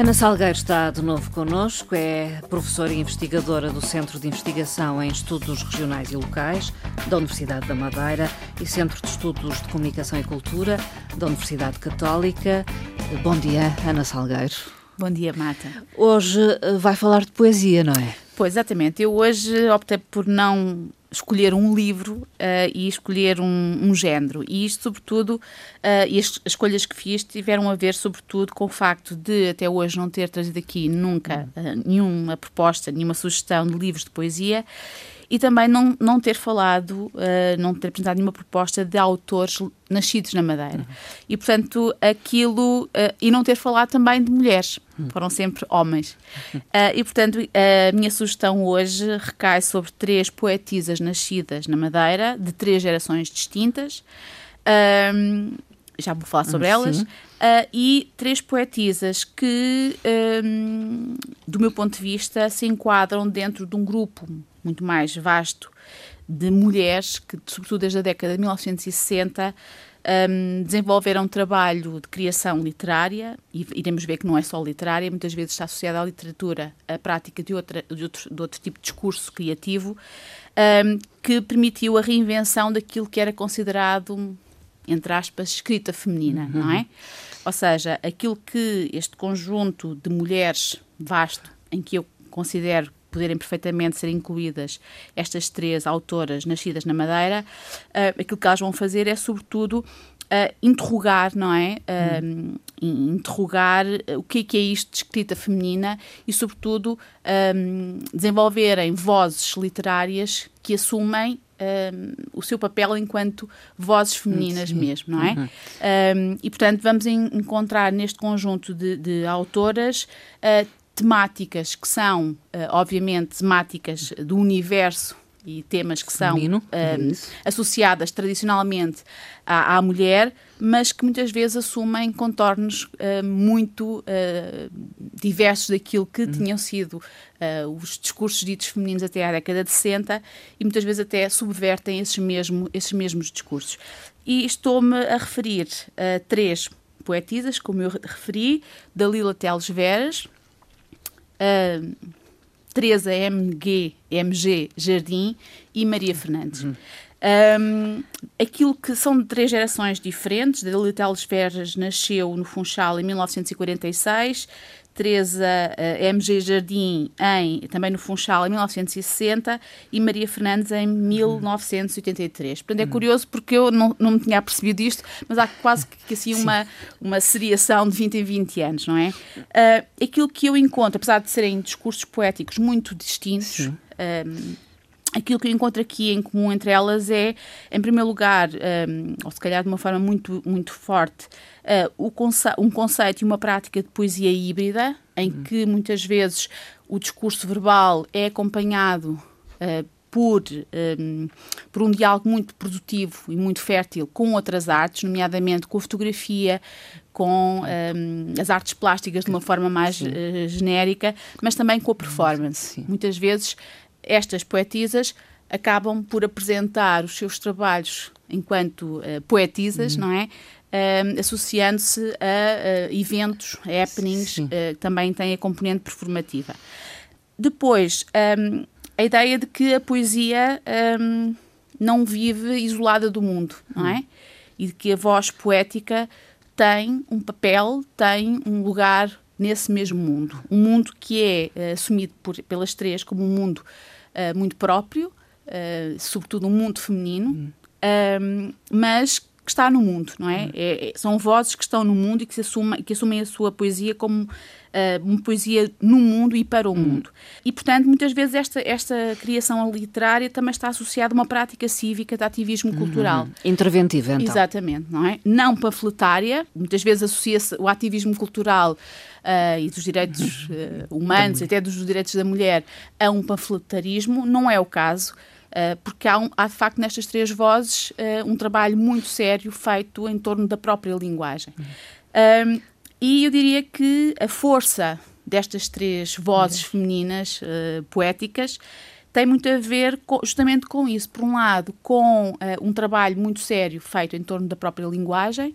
Ana Salgueiro está de novo connosco, é professora e investigadora do Centro de Investigação em Estudos Regionais e Locais da Universidade da Madeira e Centro de Estudos de Comunicação e Cultura da Universidade Católica. Bom dia, Ana Salgueiro. Bom dia, Mata. Hoje eh, vai falar de poesia, não é? Pois, exatamente. Eu hoje optei por não escolher um livro uh, e escolher um, um, género. E isto, sobretudo, uh, e as, as, escolhas que fiz tiveram a ver, sobretudo, com o facto de até hoje não ter trazido aqui nunca uh, nenhuma proposta, nenhuma sugestão de livros de poesia e também não, não ter falado, uh, não ter apresentado nenhuma proposta de autores nascidos na Madeira. Uhum. E, portanto, aquilo. Uh, e não ter falado também de mulheres, uhum. foram sempre homens. Uh, e, portanto, a minha sugestão hoje recai sobre três poetisas nascidas na Madeira, de três gerações distintas. já vou falar sobre hum, elas. Uh, e três poetisas que, um, do meu ponto de vista, se enquadram dentro de um grupo muito mais vasto de mulheres que, sobretudo desde a década de 1960, um, desenvolveram um trabalho de criação literária, e iremos ver que não é só literária, muitas vezes está associada à literatura a prática de, outra, de, outro, de outro tipo de discurso criativo, um, que permitiu a reinvenção daquilo que era considerado, entre aspas, escrita feminina, uhum. não é? Ou seja, aquilo que este conjunto de mulheres vasto, em que eu considero poderem perfeitamente ser incluídas estas três autoras nascidas na Madeira, uh, aquilo que elas vão fazer é, sobretudo, uh, interrogar, não é? Uh, hum. Interrogar o que é, que é isto de escrita feminina e, sobretudo, um, desenvolverem vozes literárias que assumem um, o seu papel enquanto vozes femininas Sim. mesmo, não é? Uhum. Um, e, portanto, vamos encontrar neste conjunto de, de autoras uh, temáticas que são, uh, obviamente, temáticas do universo e temas que são uh, associadas tradicionalmente à, à, mulher, mas que muitas vezes assumem contornos uh, muito uh, diversos daquilo que uhum. tinham sido os discursos ditos femininos até à década de 60 e muitas vezes até subvertem esses, mesmo, esses mesmos discursos. E estou-me a referir a três poetisas, como eu referi, Dalila Teles Veras, uh, Teresa MG, MG Jardim e Maria Fernandes. Uhum. Um, aquilo que são de três gerações diferentes, Dalila Teles Veras nasceu no Funchal em 1946, Teresa uh, MG Jardim em, também no Funchal em 1960 e Maria Fernandes em 1983. Portanto, é uhum. curioso porque eu não, não me tinha percebido isto, mas há quase que assim uma, uma seriação de 20 em 20 anos, não é? Uh, aquilo que eu encontro, apesar de serem discursos poéticos muito distintos, aquilo que eu encontro aqui em comum entre elas é, em primeiro lugar, um, ou se calhar de uma forma muito, muito forte, uh, conce um conceito e uma prática de poesia híbrida, em uhum. que muitas vezes o discurso verbal é acompanhado uh, por, um, por um diálogo muito produtivo e muito fértil com outras artes, nomeadamente com a fotografia, com um, as artes plásticas de uma forma mais uh, genérica, mas também com a performance. Sim. Muitas vezes estas poetisas acabam por apresentar os seus trabalhos enquanto uh, poetisas, uhum. não é? Uh, associando-se a uh, eventos, a happenings, que também têm a componente performativa. Depois, um, a ideia de que a poesia um, não vive isolada do mundo, não é? Uhum. E de que a voz poética tem um papel, tem um lugar nesse mesmo mundo. Um mundo que é assumido por, pelas três como um mundo uh, muito próprio, uh, sobretudo um mundo feminino, hum. um, mas que está no mundo, não é? Hum. é? é? São vozes que estão no mundo e que, se assumem, que assumem a sua poesia como uh, uma poesia no mundo e para o hum. mundo. E, portanto, muitas vezes esta, esta criação literária também está associada a uma prática cívica de ativismo cultural. Uhum. Interventiva, então. Exatamente, não é? Não panfletária, muitas vezes associa-se o ativismo cultural uh, e dos direitos uh, humanos, até dos direitos da mulher, a um panfletarismo. Não é o caso. Uh, porque há, um, há, de facto nestas três vozes uh, um trabalho muito sério feito em torno da própria linguagem. Uhum. e eu diria que a força destas três vozes uhum. femininas uh, poéticas tem muito a ver com, justamente com isso. Por um lado, com um trabalho muito sério feito em torno da própria linguagem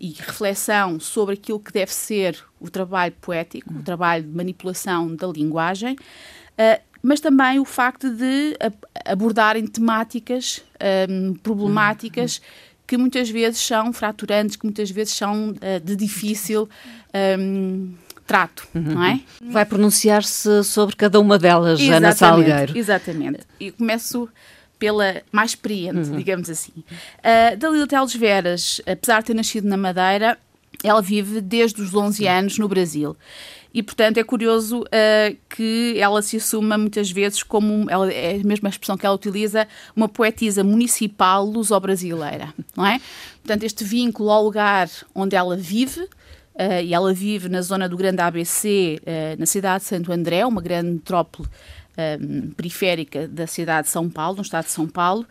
e reflexão sobre aquilo que deve ser o trabalho poético, o trabalho de manipulação da linguagem, uh, mas também o facto de abordarem temáticas um, problemáticas que muitas vezes são fraturantes, que muitas vezes são uh, de difícil um, trato, uhum. não é? Vai pronunciar-se sobre cada uma delas, Ana Salgueiro. Exatamente. E começo pela mais experiente, uhum. digamos assim. Uh, Dalila Teles Veras, apesar de ter nascido na Madeira, ela vive desde os 11 anos no Brasil. E, portanto, é curioso uh, que ela se assuma muitas vezes como, ela, é a mesma expressão que ela utiliza, uma poetisa municipal luso-brasileira, não é? Portanto, este vínculo ao lugar onde ela vive, Uh, e ela vive na zona do Grande ABC, uh, na cidade de Santo André, uma grande metrópole periférica da cidade de São Paulo, no estado de São Paulo,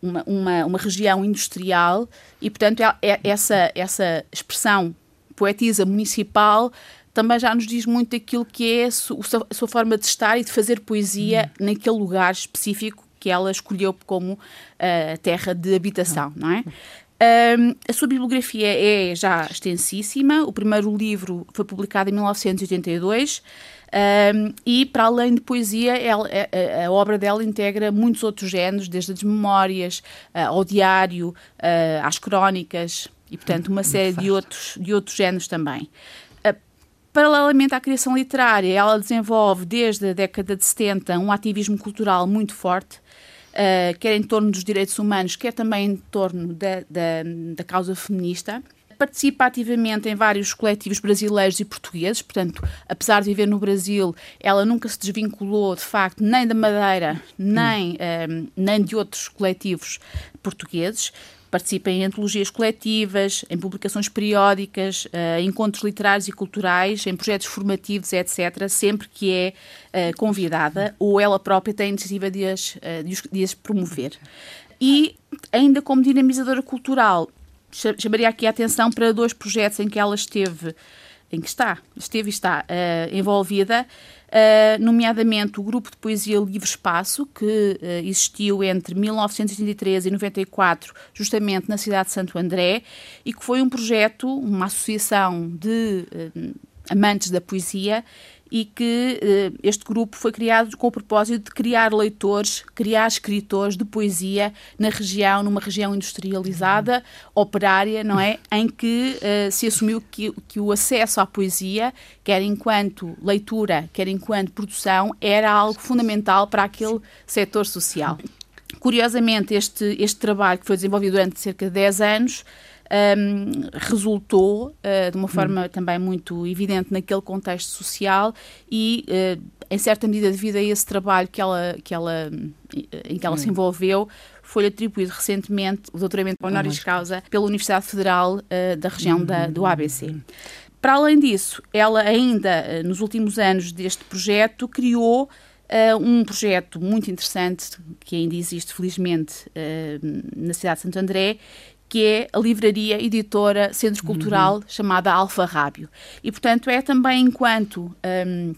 uma, uma, uma, região industrial, e, portanto, é, é, essa, essa expressão poetisa municipal também já nos diz muito aquilo que é a sua, a sua forma de estar e de fazer poesia uhum. naquele lugar específico que ela escolheu como uh, terra de habitação, não é? Um, a sua bibliografia é já extensíssima. O primeiro livro foi publicado em 1982. Um, e, para além de poesia, ela, a, a, obra dela integra muitos outros géneros, desde as memórias uh, ao diário, uh, às crónicas e, portanto, uma série de outros, de outros géneros também. Paralelamente à criação literária, ela desenvolve, desde a década de 70, um ativismo cultural muito forte uh, quer em torno dos direitos humanos, quer também em torno da, da, da causa feminista participa ativamente em vários coletivos brasileiros e portugueses, portanto, apesar de viver no Brasil, ela nunca se desvinculou, de facto, nem da Madeira, nem, um, eh, nem de outros coletivos portugueses. Participa em antologias coletivas, em publicações periódicas, uh, encontros literários e culturais, em projetos formativos, etc., sempre que é uh, convidada ou ela própria tem a iniciativa de as, de, de as promover. E, ainda como dinamizadora cultural, chamaria aqui a atenção para dois projetos em que ela esteve, em que está, esteve e está envolvida uh, nomeadamente o grupo de poesia Livre Espaço, que uh, existiu entre 1983 e 94, justamente na cidade de Santo André, e que foi um projeto, uma associação de uh, amantes da poesia e que uh, este grupo foi criado com o propósito de criar leitores, criar escritores de poesia na região, numa região industrializada, operária, não é? Em que uh, se assumiu que, que o acesso à poesia, quer enquanto leitura, quer enquanto produção, era algo fundamental para aquele setor social. Curiosamente, este, este trabalho que foi desenvolvido durante cerca de 10 anos um, resultou uh, de uma forma hum. também muito evidente naquele contexto social e, uh, em certa medida, devido a esse trabalho que ela, que ela, em que ela hum. se envolveu, foi atribuído recentemente o doutoramento honoris causa pela Universidade Federal uh, da região da, do ABC. Para além disso, ela ainda, nos últimos anos deste projeto, criou Uh, um projeto muito interessante que ainda existe, felizmente, uh, na cidade de Santo André, que é a livraria editora Centro Cultural uhum. chamada Alfa Rábio. E, portanto, é também enquanto um,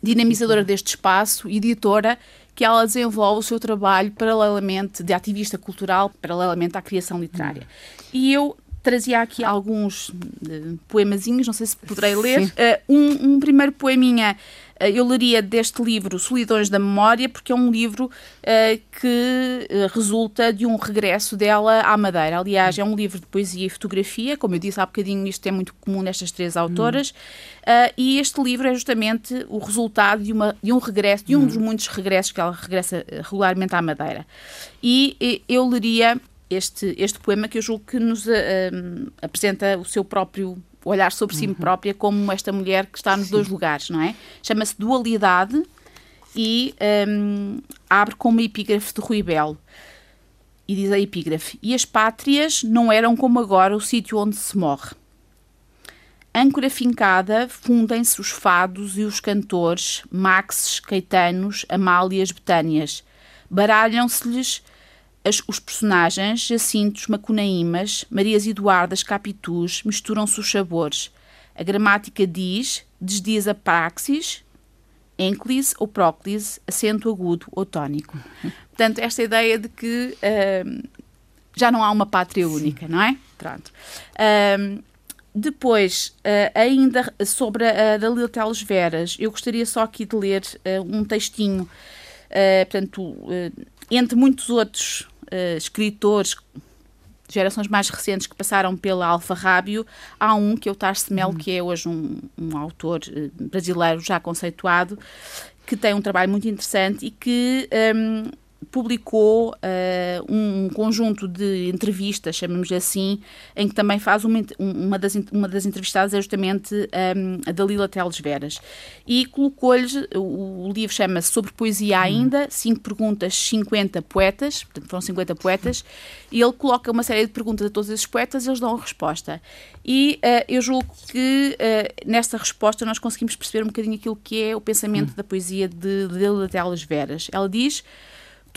dinamizadora deste espaço, editora, que ela desenvolve o seu trabalho paralelamente de ativista cultural, paralelamente à criação literária. Uhum. E eu trazia aqui alguns uh, poemazinhos, não sei se poderei ler. Uh, um, um primeiro poeminha eh, eu leria deste livro Solidões da Memória, porque é um livro uh, que resulta de um regresso dela à Madeira. Aliás, é um livro de poesia e fotografia, como eu disse há bocadinho, isto é muito comum nestas três autoras, uh, e este livro é justamente o resultado de, uma, de um regresso, de um hum. dos muitos regressos que ela regressa regularmente à Madeira. E eu leria este, este poema que eu julgo que nos uh, apresenta o seu próprio olhar sobre si uhum. própria como esta mulher que está nos Sim. dois lugares, não é? Chama-se Dualidade e um, abre com uma epígrafe de Rui Belo. E diz a epígrafe: E as pátrias não eram como agora o sítio onde se morre. Âncora fincada, fundem-se os fados e os cantores, maxes, caetanos, amálias, betânias. Baralham-se-lhes as, os personagens, Jacintos, Macunaímas, Marias Eduardas, Capitus, misturam-se os sabores. A gramática diz, desdiz a praxis, enclise ou próclise, acento agudo ou tónico. Portanto, esta ideia de que já não há uma pátria única, não é? Pronto. Um, depois, uh, ainda sobre a Dalila Teles Veras, eu gostaria só aqui de ler uh, um textinho, uh, portanto, entre muitos outros escritores, gerações mais recentes que passaram pela Alfarrábio, há um que é o Tarso Melo, uhum. que é hoje um, um autor brasileiro já conceituado, que tem um trabalho muito interessante e que um, publicou uh, um conjunto de entrevistas, chamamos assim, em que também faz uma, uma, das, uma das entrevistadas é justamente um, ehm, a Dalila Teles Veras. E colocou-lhes, o, o, livro chama-se Sobre Poesia Ainda, 5 perguntas, 50 poetas, portanto foram 50 poetas, e ele coloca uma série de perguntas a todos esses poetas e eles dão a resposta. E uh, eu julgo que uh, nesta resposta nós conseguimos perceber um bocadinho aquilo que é o pensamento hum. da poesia de, de Dalila Teles Veras. Ela diz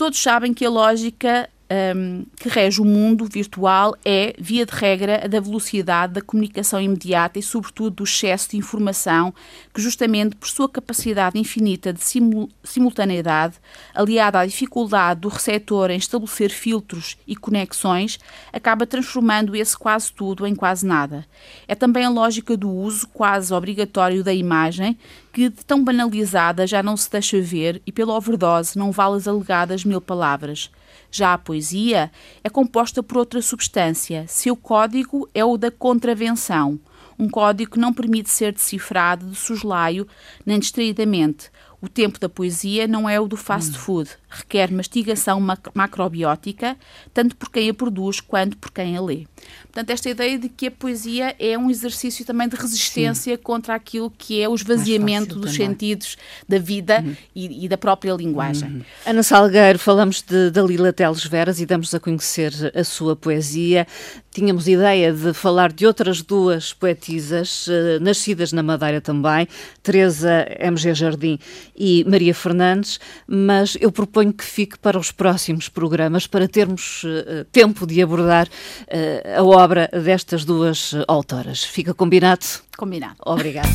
Todos sabem que a lógica um, que rege o mundo virtual é, via de regra, a da velocidade, da comunicação imediata e, sobretudo, do excesso de informação, que, justamente por sua capacidade infinita de simul simultaneidade, aliada à dificuldade do receptor em estabelecer filtros e conexões, acaba transformando esse quase tudo em quase nada. É também a lógica do uso quase obrigatório da imagem, que de tão banalizada já não se deixa ver e pela overdose não vale as alegadas mil palavras. Já a poesia é composta por outra substância. Seu código é o da contravenção, um código que não permite ser decifrado de soslaio nem distraidamente. O tempo da poesia não é o do fast hum. food, requer mastigação macrobiótica, tanto por quem a produz quanto por quem a lê. Portanto, esta ideia de que a poesia é um exercício também de resistência Sim. contra aquilo que é o esvaziamento dos também. sentidos da vida uhum. e, e, da própria linguagem. Uhum. Ana Salgueiro, falamos de Dalila Teles Veras e damos a conhecer a sua poesia. Tínhamos ideia de falar de outras duas poetisas, uh, nascidas na Madeira também, Teresa MG Jardim e Maria Fernandes, mas eu proponho que fique para os próximos programas para termos uh, tempo de abordar uh, a obra destas duas autoras. Fica combinado? Combinado. Obrigada.